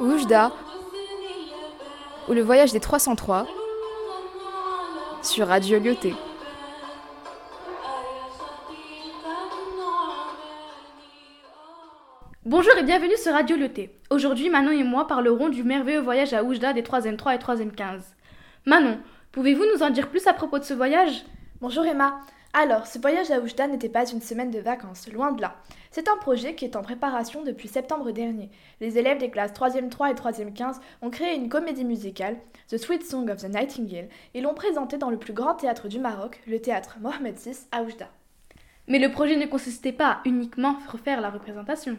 Oujda ou le voyage des 303 sur Radio Lyoté. Bonjour et bienvenue sur Radio Lyoté. Aujourd'hui, Manon et moi parlerons du merveilleux voyage à Oujda des 3e 3 et 3e 15. Manon, pouvez-vous nous en dire plus à propos de ce voyage? Bonjour Emma. Alors, ce voyage à Oujda n'était pas une semaine de vacances, loin de là. C'est un projet qui est en préparation depuis septembre dernier. Les élèves des classes 3e 3 et 3e 15 ont créé une comédie musicale, The Sweet Song of the Nightingale, et l'ont présentée dans le plus grand théâtre du Maroc, le théâtre Mohamed VI à Oujda. Mais le projet ne consistait pas à uniquement refaire la représentation.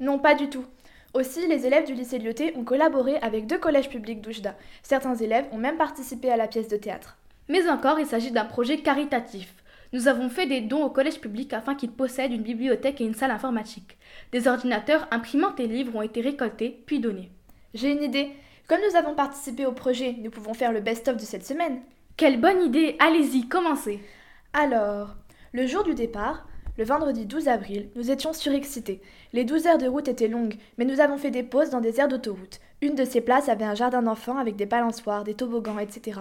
Non, pas du tout. Aussi, les élèves du lycée Lyoté ont collaboré avec deux collèges publics d'Oujda. Certains élèves ont même participé à la pièce de théâtre. Mais encore, il s'agit d'un projet caritatif. Nous avons fait des dons au collège public afin qu'ils possèdent une bibliothèque et une salle informatique. Des ordinateurs, imprimantes et livres ont été récoltés puis donnés. J'ai une idée. Comme nous avons participé au projet, nous pouvons faire le best-of de cette semaine. Quelle bonne idée Allez-y, commencez Alors, le jour du départ, le vendredi 12 avril, nous étions surexcités. Les 12 heures de route étaient longues, mais nous avons fait des pauses dans des aires d'autoroute. Une de ces places avait un jardin d'enfants avec des balançoires, des toboggans, etc.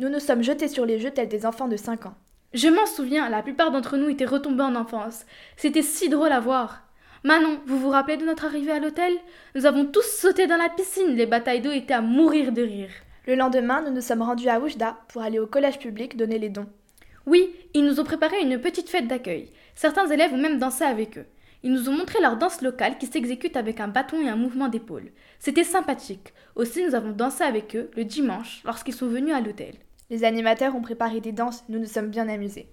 Nous nous sommes jetés sur les jeux tels des enfants de 5 ans. Je m'en souviens, la plupart d'entre nous étaient retombés en enfance. C'était si drôle à voir. Manon, vous vous rappelez de notre arrivée à l'hôtel? Nous avons tous sauté dans la piscine, les batailles d'eau étaient à mourir de rire. Le lendemain, nous nous sommes rendus à Oujda pour aller au collège public donner les dons. Oui, ils nous ont préparé une petite fête d'accueil. Certains élèves ont même dansé avec eux. Ils nous ont montré leur danse locale qui s'exécute avec un bâton et un mouvement d'épaule. C'était sympathique. Aussi, nous avons dansé avec eux le dimanche lorsqu'ils sont venus à l'hôtel. Les animateurs ont préparé des danses, nous nous sommes bien amusés.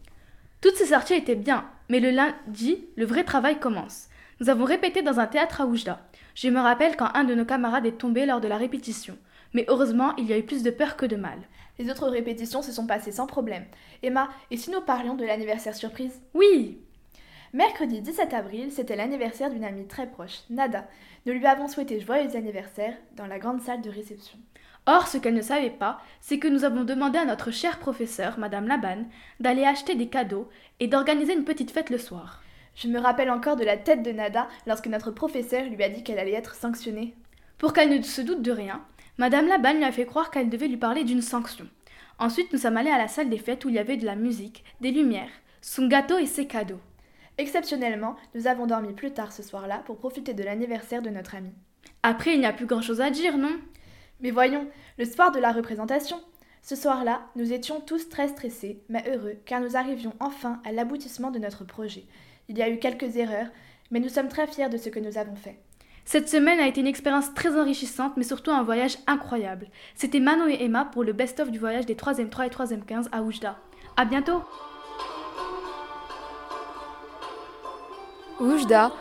Toutes ces sorties étaient bien, mais le lundi, le vrai travail commence. Nous avons répété dans un théâtre à Oujda. Je me rappelle quand un de nos camarades est tombé lors de la répétition. Mais heureusement, il y a eu plus de peur que de mal. Les autres répétitions se sont passées sans problème. Emma, et si nous parlions de l'anniversaire surprise? Oui Mercredi 17 avril, c'était l'anniversaire d'une amie très proche, Nada. Nous lui avons souhaité joyeux anniversaire dans la grande salle de réception. Or, ce qu'elle ne savait pas, c'est que nous avons demandé à notre chère professeure, Madame Laban, d'aller acheter des cadeaux et d'organiser une petite fête le soir. Je me rappelle encore de la tête de Nada lorsque notre professeur lui a dit qu'elle allait être sanctionnée. Pour qu'elle ne se doute de rien, Madame Laban lui a fait croire qu'elle devait lui parler d'une sanction. Ensuite, nous sommes allés à la salle des fêtes où il y avait de la musique, des lumières, son gâteau et ses cadeaux. Exceptionnellement, nous avons dormi plus tard ce soir-là pour profiter de l'anniversaire de notre amie. Après, il n'y a plus grand-chose à dire, non? Mais voyons, le soir de la représentation. Ce soir-là, nous étions tous très stressés, mais heureux, car nous arrivions enfin à l'aboutissement de notre projet. Il y a eu quelques erreurs, mais nous sommes très fiers de ce que nous avons fait. Cette semaine a été une expérience très enrichissante, mais surtout un voyage incroyable. C'était Manon et Emma pour le best-of du voyage des 3e 3 et 3e 15 à Oujda. À bientôt Oujda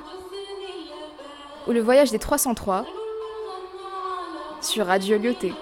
ou le voyage des 303 sur Radio Lyoté.